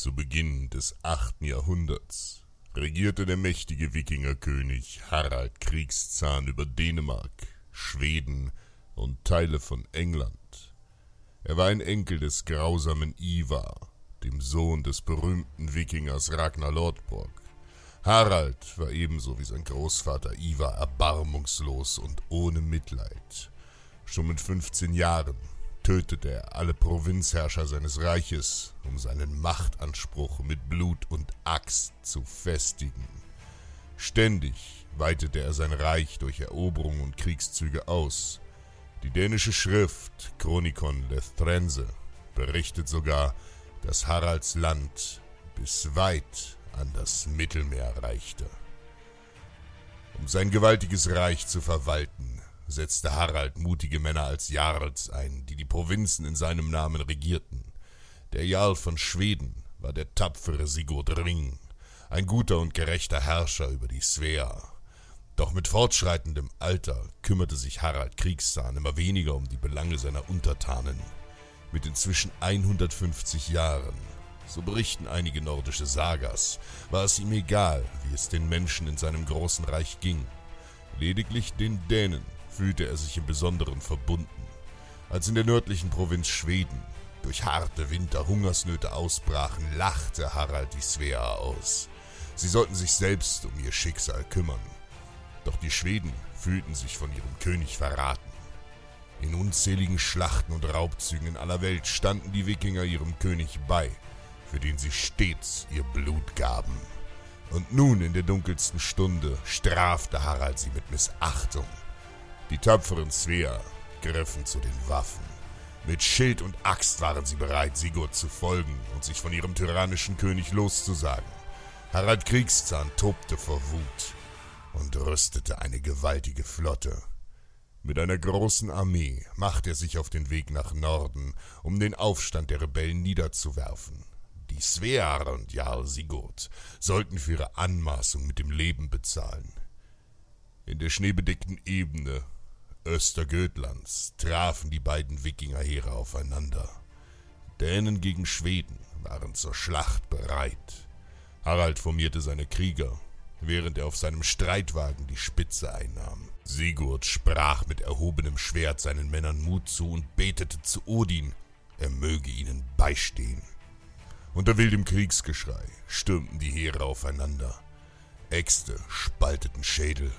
Zu Beginn des 8. Jahrhunderts regierte der mächtige Wikingerkönig Harald Kriegszahn über Dänemark, Schweden und Teile von England. Er war ein Enkel des grausamen Ivar, dem Sohn des berühmten Wikingers Ragnar Lodbrok. Harald war ebenso wie sein Großvater Ivar erbarmungslos und ohne Mitleid. Schon mit 15 Jahren tötete er alle Provinzherrscher seines Reiches, um seinen Machtanspruch mit Blut und Axt zu festigen. Ständig weitete er sein Reich durch Eroberungen und Kriegszüge aus. Die dänische Schrift Chronikon Lestrense berichtet sogar, dass Haralds Land bis weit an das Mittelmeer reichte. Um sein gewaltiges Reich zu verwalten, setzte Harald mutige Männer als Jarls ein, die die Provinzen in seinem Namen regierten. Der Jarl von Schweden war der tapfere Sigurd Ring, ein guter und gerechter Herrscher über die Svea. Doch mit fortschreitendem Alter kümmerte sich Harald Kriegszahn immer weniger um die Belange seiner Untertanen. Mit inzwischen 150 Jahren, so berichten einige nordische Sagas, war es ihm egal, wie es den Menschen in seinem großen Reich ging. Lediglich den Dänen fühlte er sich im Besonderen verbunden. Als in der nördlichen Provinz Schweden durch harte Winter Hungersnöte ausbrachen, lachte Harald die Svea aus. Sie sollten sich selbst um ihr Schicksal kümmern. Doch die Schweden fühlten sich von ihrem König verraten. In unzähligen Schlachten und Raubzügen in aller Welt standen die Wikinger ihrem König bei, für den sie stets ihr Blut gaben. Und nun in der dunkelsten Stunde strafte Harald sie mit Missachtung. Die tapferen Svea griffen zu den Waffen. Mit Schild und Axt waren sie bereit, Sigurd zu folgen und sich von ihrem tyrannischen König loszusagen. Harald Kriegszahn tobte vor Wut und rüstete eine gewaltige Flotte. Mit einer großen Armee machte er sich auf den Weg nach Norden, um den Aufstand der Rebellen niederzuwerfen. Die Svear und Jarl Sigurd sollten für ihre Anmaßung mit dem Leben bezahlen. In der schneebedeckten Ebene Östergötlands trafen die beiden Wikingerheere aufeinander. Dänen gegen Schweden waren zur Schlacht bereit. Harald formierte seine Krieger, während er auf seinem Streitwagen die Spitze einnahm. Sigurd sprach mit erhobenem Schwert seinen Männern Mut zu und betete zu Odin, er möge ihnen beistehen. Unter wildem Kriegsgeschrei stürmten die Heere aufeinander. Äxte spalteten Schädel,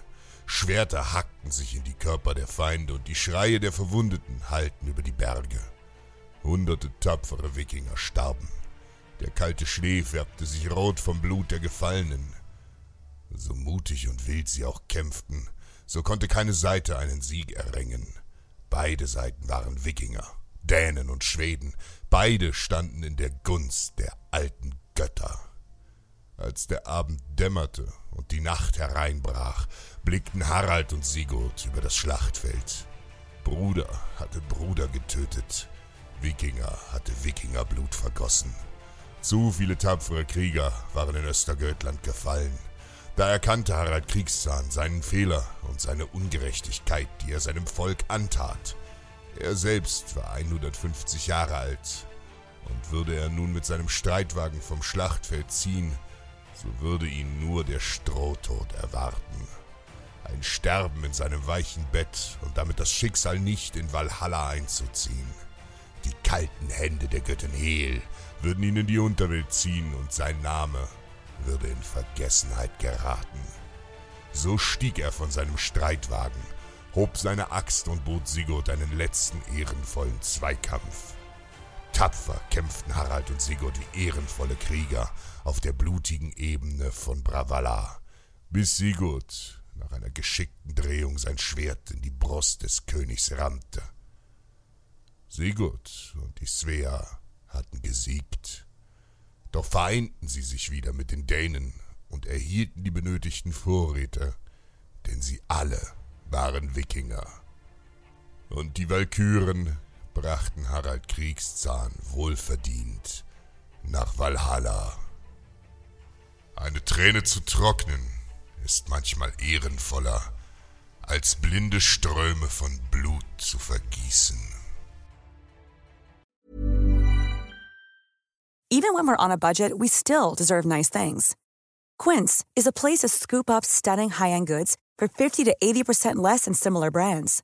Schwerter hackten sich in die Körper der Feinde und die Schreie der Verwundeten hallten über die Berge. Hunderte tapfere Wikinger starben. Der kalte Schnee färbte sich rot vom Blut der Gefallenen. So mutig und wild sie auch kämpften, so konnte keine Seite einen Sieg erringen. Beide Seiten waren Wikinger, Dänen und Schweden, beide standen in der Gunst der alten Götter. Als der Abend dämmerte die Nacht hereinbrach, blickten Harald und Sigurd über das Schlachtfeld. Bruder hatte Bruder getötet. Wikinger hatte Wikingerblut vergossen. Zu viele tapfere Krieger waren in Östergötland gefallen. Da erkannte Harald Kriegszahn seinen Fehler und seine Ungerechtigkeit, die er seinem Volk antat. Er selbst war 150 Jahre alt, und würde er nun mit seinem Streitwagen vom Schlachtfeld ziehen, so würde ihn nur der Strohtod erwarten. Ein Sterben in seinem weichen Bett und damit das Schicksal nicht in Valhalla einzuziehen. Die kalten Hände der Göttin Hel würden ihn in die Unterwelt ziehen und sein Name würde in Vergessenheit geraten. So stieg er von seinem Streitwagen, hob seine Axt und bot Sigurd einen letzten ehrenvollen Zweikampf. Tapfer kämpften Harald und Sigurd wie ehrenvolle Krieger auf der blutigen Ebene von Bravalla, bis Sigurd nach einer geschickten Drehung sein Schwert in die Brust des Königs rammte. Sigurd und die Svea hatten gesiegt, doch vereinten sie sich wieder mit den Dänen und erhielten die benötigten Vorräte, denn sie alle waren Wikinger. Und die Walküren brachten Harald Kriegszahn wohlverdient nach Valhalla. Eine Träne zu trocknen ist manchmal ehrenvoller, als blinde Ströme von Blut zu vergießen. Even when we're on a budget, we still deserve nice things. Quince is a place to scoop up stunning high-end goods for 50 to 80% less than similar brands.